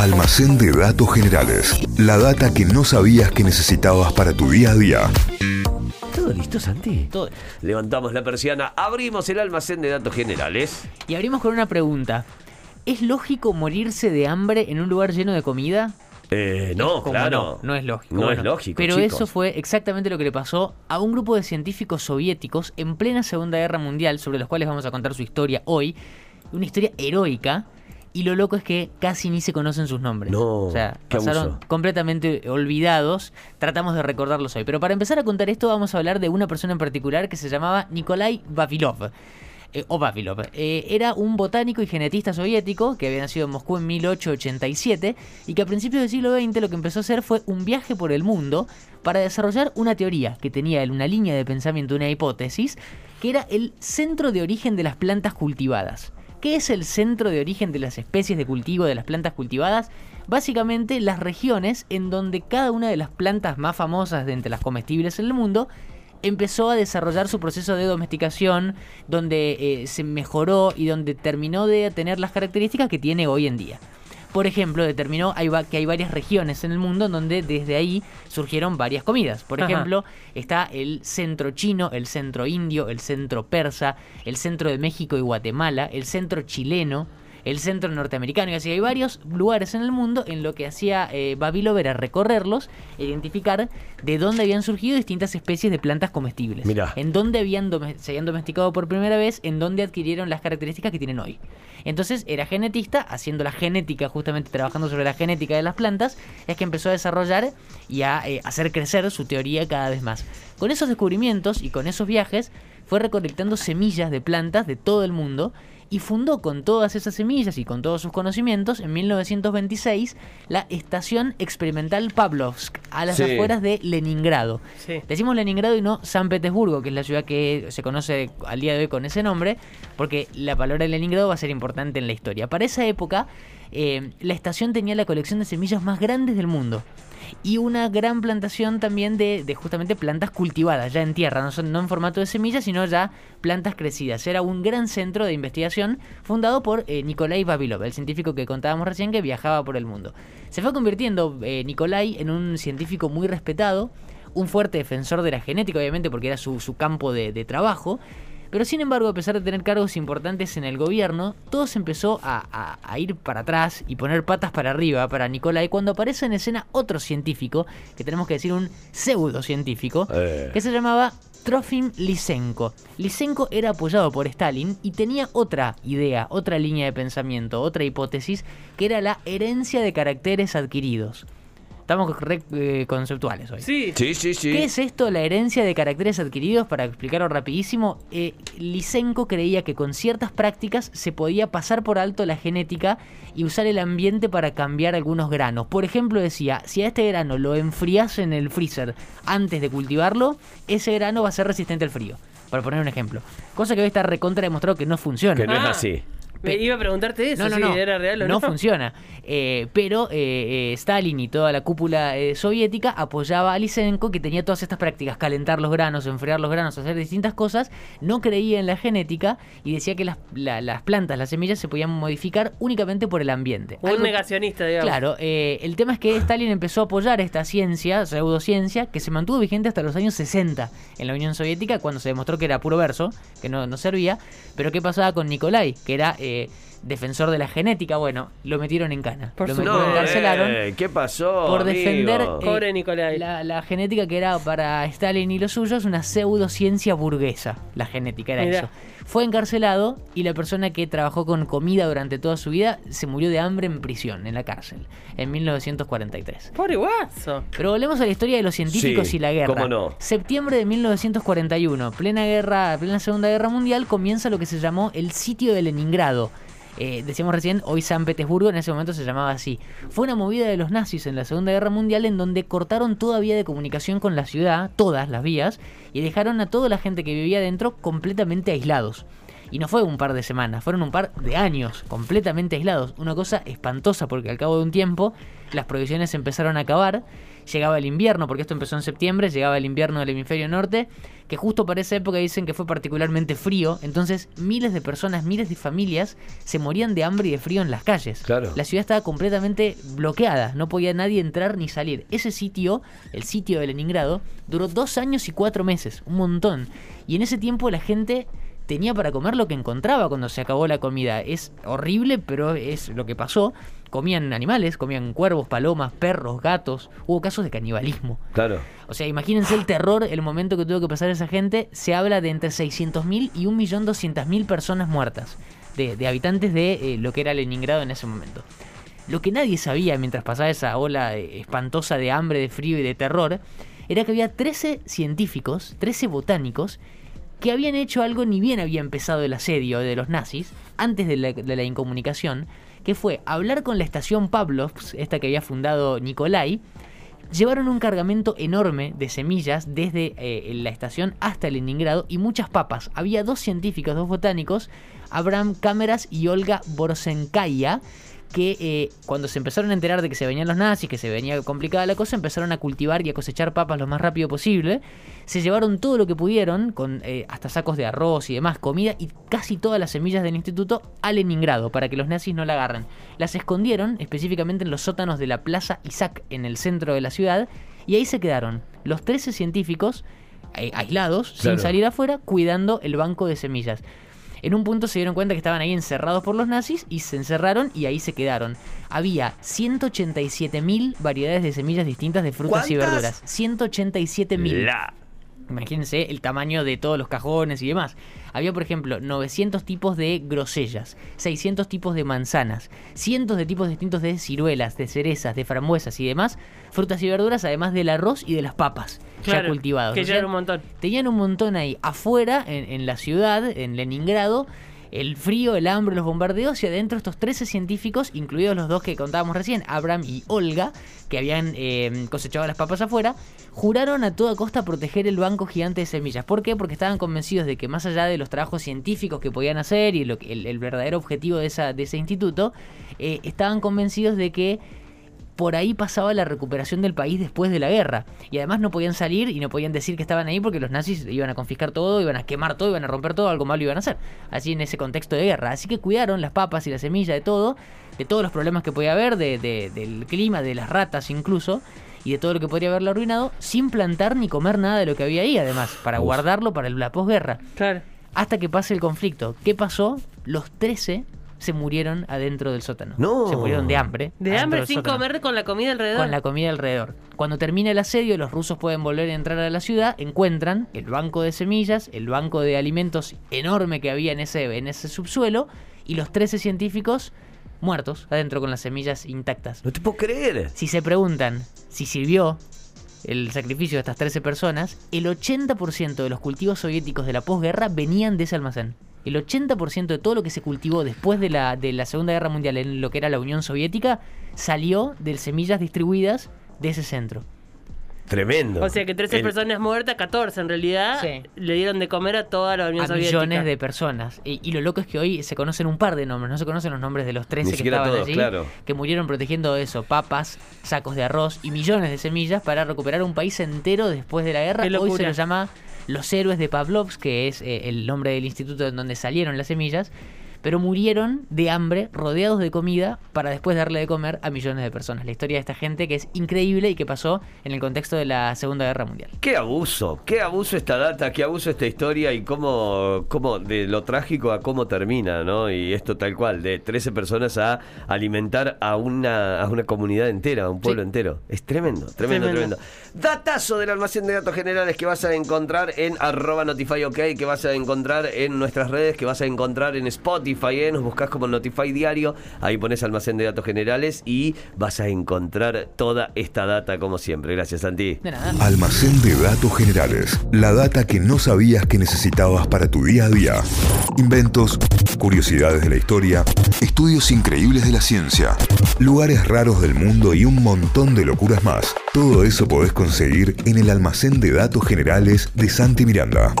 Almacén de datos generales. La data que no sabías que necesitabas para tu día a día. ¿Todo listo, Santi? Todo. Levantamos la persiana, abrimos el almacén de datos generales. Y abrimos con una pregunta. ¿Es lógico morirse de hambre en un lugar lleno de comida? Eh, no, Como claro. No, no es lógico. No Bueno, es lógico. Pero chicos. eso fue exactamente lo que le pasó a un grupo de científicos soviéticos en plena Segunda Guerra Mundial, sobre los cuales vamos a contar su historia hoy. Una historia heroica. Y lo loco es que casi ni se conocen sus nombres. No, o sea, qué pasaron abuso. completamente olvidados. Tratamos de recordarlos hoy. Pero para empezar a contar esto, vamos a hablar de una persona en particular que se llamaba Nikolai Vavilov. Eh, o Vavilov. Eh, era un botánico y genetista soviético que había nacido en Moscú en 1887 y que a principios del siglo XX lo que empezó a hacer fue un viaje por el mundo para desarrollar una teoría que tenía él una línea de pensamiento, una hipótesis, que era el centro de origen de las plantas cultivadas. ¿Qué es el centro de origen de las especies de cultivo de las plantas cultivadas? Básicamente las regiones en donde cada una de las plantas más famosas de entre las comestibles en el mundo empezó a desarrollar su proceso de domesticación, donde eh, se mejoró y donde terminó de tener las características que tiene hoy en día. Por ejemplo, determinó que hay varias regiones en el mundo en donde desde ahí surgieron varias comidas. Por Ajá. ejemplo, está el centro chino, el centro indio, el centro persa, el centro de México y Guatemala, el centro chileno, el centro norteamericano. Y así hay varios lugares en el mundo en lo que hacía eh, era recorrerlos e identificar de dónde habían surgido distintas especies de plantas comestibles. Mirá. En dónde habían se habían domesticado por primera vez, en dónde adquirieron las características que tienen hoy. Entonces era genetista, haciendo la genética, justamente trabajando sobre la genética de las plantas, es que empezó a desarrollar y a eh, hacer crecer su teoría cada vez más. Con esos descubrimientos y con esos viajes, fue recolectando semillas de plantas de todo el mundo y fundó con todas esas semillas y con todos sus conocimientos en 1926 la Estación Experimental Pavlovsk, a las Sí. afueras de Leningrado. Sí. Decimos Leningrado y no San Petersburgo, que es la ciudad que se conoce al día de hoy con ese nombre, porque la palabra de Leningrado va a ser importante en la historia. Para esa época, eh, la estación tenía la colección de semillas más grandes del mundo. Y una gran plantación también de, de justamente plantas cultivadas, ya en tierra, no, son, no en formato de semillas, sino ya plantas crecidas. Era un gran centro de investigación fundado por eh, Nikolai Vavilov, el científico que contábamos recién que viajaba por el mundo. Se fue convirtiendo eh, Nikolai en un científico muy respetado, un fuerte defensor de la genética, obviamente, porque era su, su campo de trabajo. Pero sin embargo, a pesar de tener cargos importantes en el gobierno, todo se empezó a, a- a ir para atrás y poner patas para arriba para Nikolai cuando aparece en escena otro científico, que tenemos que decir un pseudocientífico, Eh. que se llamaba Trofim Lysenko. Lysenko era apoyado por Stalin y tenía otra idea, otra línea de pensamiento, otra hipótesis, que era la herencia de caracteres adquiridos. Estamos re eh, conceptuales hoy. Sí. Sí, sí, sí. ¿Qué es esto, la herencia de caracteres adquiridos? Para explicarlo rapidísimo, eh, Lysenko creía que con ciertas prácticas se podía pasar por alto la genética y usar el ambiente para cambiar algunos granos. Por ejemplo, decía, si a este grano lo enfrías en el freezer antes de cultivarlo, ese grano va a ser resistente al frío. Para poner un ejemplo. Cosa que hoy está recontra demostrado que no funciona. Que no es Ah. así. Me iba a preguntarte eso, No, no, si no. era real o no. no funciona. Eh, pero eh, eh, Stalin y toda la cúpula soviética apoyaba a Lysenko, que tenía todas estas prácticas, calentar los granos, enfriar los granos, hacer distintas cosas. No creía en la genética y decía que las, la- las plantas, las semillas, se podían modificar únicamente por el ambiente. Un Algo- negacionista, digamos. Claro, el tema es que Stalin empezó a apoyar esta ciencia, pseudociencia, que se mantuvo vigente hasta los años 60 en la Unión Soviética, cuando se demostró que era puro verso, que no, no servía. Pero ¿qué pasaba con Nikolai? Que era eh, defensor de la genética. Bueno, lo metieron en cana. Por lo, su- lo No, encarcelaron eh, ¿Qué pasó? por defender amigo? eh. La, la genética que era para Stalin y los suyos una pseudociencia burguesa. La genética era Mirá. eso. Fue encarcelado y la persona que trabajó con comida durante toda su vida se murió de hambre en prisión, en la cárcel, en 1943. Pobre guaso. Pero volvemos a la historia de los científicos Sí, y la guerra. cómo no. Septiembre de 1941, plena guerra, plena Segunda Guerra Mundial, comienza lo que se llamó el sitio de Leningrado. Eh, decíamos recién, hoy San Petersburgo, en ese momento se llamaba así. Fue una movida de los nazis en la Segunda Guerra Mundial en donde cortaron toda vía de comunicación con la ciudad, todas las vías, y dejaron a toda la gente que vivía dentro completamente aislados. Y no fue un par de semanas, fueron un par de años completamente aislados. Una cosa espantosa porque al cabo de un tiempo las provisiones empezaron a acabar llegaba el invierno, porque esto empezó en septiembre, llegaba el invierno del hemisferio norte, que justo para esa época dicen que fue particularmente frío, entonces miles de personas, miles de familias se morían de hambre y de frío en las calles. Claro. La ciudad estaba completamente bloqueada, no podía nadie entrar ni salir. Ese sitio, el sitio de Leningrado, duró dos años y cuatro meses, un montón. Y en ese tiempo la gente tenía para comer lo que encontraba cuando se acabó la comida. Es horrible, pero es lo que pasó. Comían animales, comían cuervos, palomas, perros, gatos. Hubo casos de canibalismo. Claro. O sea, imagínense el terror, el momento que tuvo que pasar esa gente. Se habla de entre 600.000 y 1.200.000 personas muertas, de, de habitantes de eh, lo que era Leningrado en ese momento. Lo que nadie sabía mientras pasaba esa ola eh, espantosa de hambre, de frío y de terror, era que había 13 científicos, 13 botánicos, que habían hecho algo ni bien había empezado el asedio de los nazis, antes de la, de la incomunicación, que fue hablar con la estación Pavlovsk, esta que había fundado Nikolai, llevaron un cargamento enorme de semillas desde eh, la estación hasta Leningrado y muchas papas. Había dos científicos, dos botánicos, Abraham Cámeras y Olga Borsenkaya, que eh, cuando se empezaron a enterar de que se venían los nazis, que se venía complicada la cosa, empezaron a cultivar y a cosechar papas lo más rápido posible. Se llevaron todo lo que pudieron, con eh, hasta sacos de arroz y demás, comida y casi todas las semillas del instituto a Leningrado para que los nazis no la agarren. Las escondieron específicamente en los sótanos de la Plaza Isaac en el centro de la ciudad y ahí se quedaron los 13 científicos eh, aislados, Claro. sin salir afuera, cuidando el banco de semillas. En un punto se dieron cuenta que estaban ahí encerrados por los nazis y se encerraron y ahí se quedaron. Había 187.000 variedades de semillas distintas de frutas y verduras. 187.000. La. Imagínense el tamaño de todos los cajones y demás. Había, por ejemplo, 900 tipos de grosellas, 600 tipos de manzanas, cientos de tipos distintos de ciruelas, de cerezas, de frambuesas y demás, frutas y verduras, además del arroz y de las papas ya cultivados. Que ya era un montón. Tenían un montón ahí afuera, en, en la ciudad, en Leningrado, el frío, el hambre, los bombardeos y adentro estos 13 científicos, incluidos los dos que contábamos recién, Abraham y Olga, que habían eh, cosechado las papas afuera, juraron a toda costa proteger el banco gigante de semillas. ¿Por qué? Porque estaban convencidos de que más allá de los trabajos científicos que podían hacer y lo el, el verdadero objetivo de, esa, de ese instituto, eh, estaban convencidos de que por ahí pasaba la recuperación del país después de la guerra. Y además no podían salir y no podían decir que estaban ahí porque los nazis iban a confiscar todo, iban a quemar todo, iban a romper todo, algo malo iban a hacer. Así en ese contexto de guerra. Así que cuidaron las papas y la semilla de todo, de todos los problemas que podía haber, de, de- del clima, de las ratas incluso, y de todo lo que podría haberlo arruinado, sin plantar ni comer nada de lo que había ahí, además, para Uf. guardarlo para la posguerra. Claro. Hasta que pase el conflicto. ¿Qué pasó? Los 13 se murieron adentro del sótano. No. Se murieron de hambre. De hambre sin sótano comer con la comida alrededor. con la comida alrededor. Cuando termina el asedio, los rusos pueden volver a entrar a la ciudad, encuentran el banco de semillas, el banco de alimentos enorme que había en ese, en ese subsuelo, y los 13 científicos muertos adentro con las semillas intactas. No te puedo creer. Si se preguntan si sirvió el sacrificio de estas 13 personas, el 80% de los cultivos soviéticos de la posguerra venían de ese almacén. El 80% de todo lo que se cultivó después de la, de la Segunda Guerra Mundial en lo que era la Unión Soviética salió de semillas distribuidas de ese centro. Tremendo. O sea que 13 El- personas muertas, 14 en realidad, Sí. le dieron de comer a toda la Unión a Soviética. millones de personas. Y, y lo loco es que hoy se conocen un par de nombres, no se conocen los nombres de los 13 Ni que estaban todos, allí, claro. que murieron protegiendo eso, papas, sacos de arroz y millones de semillas para recuperar un país entero después de la guerra. Hoy se lo llama los héroes de Pavlovsk, que es eh, el nombre del instituto en donde salieron las semillas. Pero murieron de hambre, rodeados de comida, para después darle de comer a millones de personas. La historia de esta gente que es increíble y que pasó en el contexto de la Segunda Guerra Mundial. Qué abuso, qué abuso esta data, qué abuso esta historia y cómo, cómo de lo trágico a cómo termina, ¿no? Y esto tal cual, de 13 personas a alimentar a una, a una comunidad entera, a un pueblo Sí. entero. Es tremendo, tremendo, tremendo, Tremendo. Datazo del almacén de datos generales que vas a encontrar en arroba notify ok, que vas a encontrar en nuestras redes, que vas a encontrar en Spotify, ¿eh? Nos buscas como Notify Diario, ahí pones almacén de datos generales y vas a encontrar toda esta data como siempre. Gracias, Santi. De nada. Almacén de datos generales. La data que no sabías que necesitabas para tu día a día. Inventos, curiosidades de la historia, estudios increíbles de la ciencia, lugares raros del mundo y un montón de locuras más. Todo eso podés conseguir en el almacén de datos generales de Santi Miranda.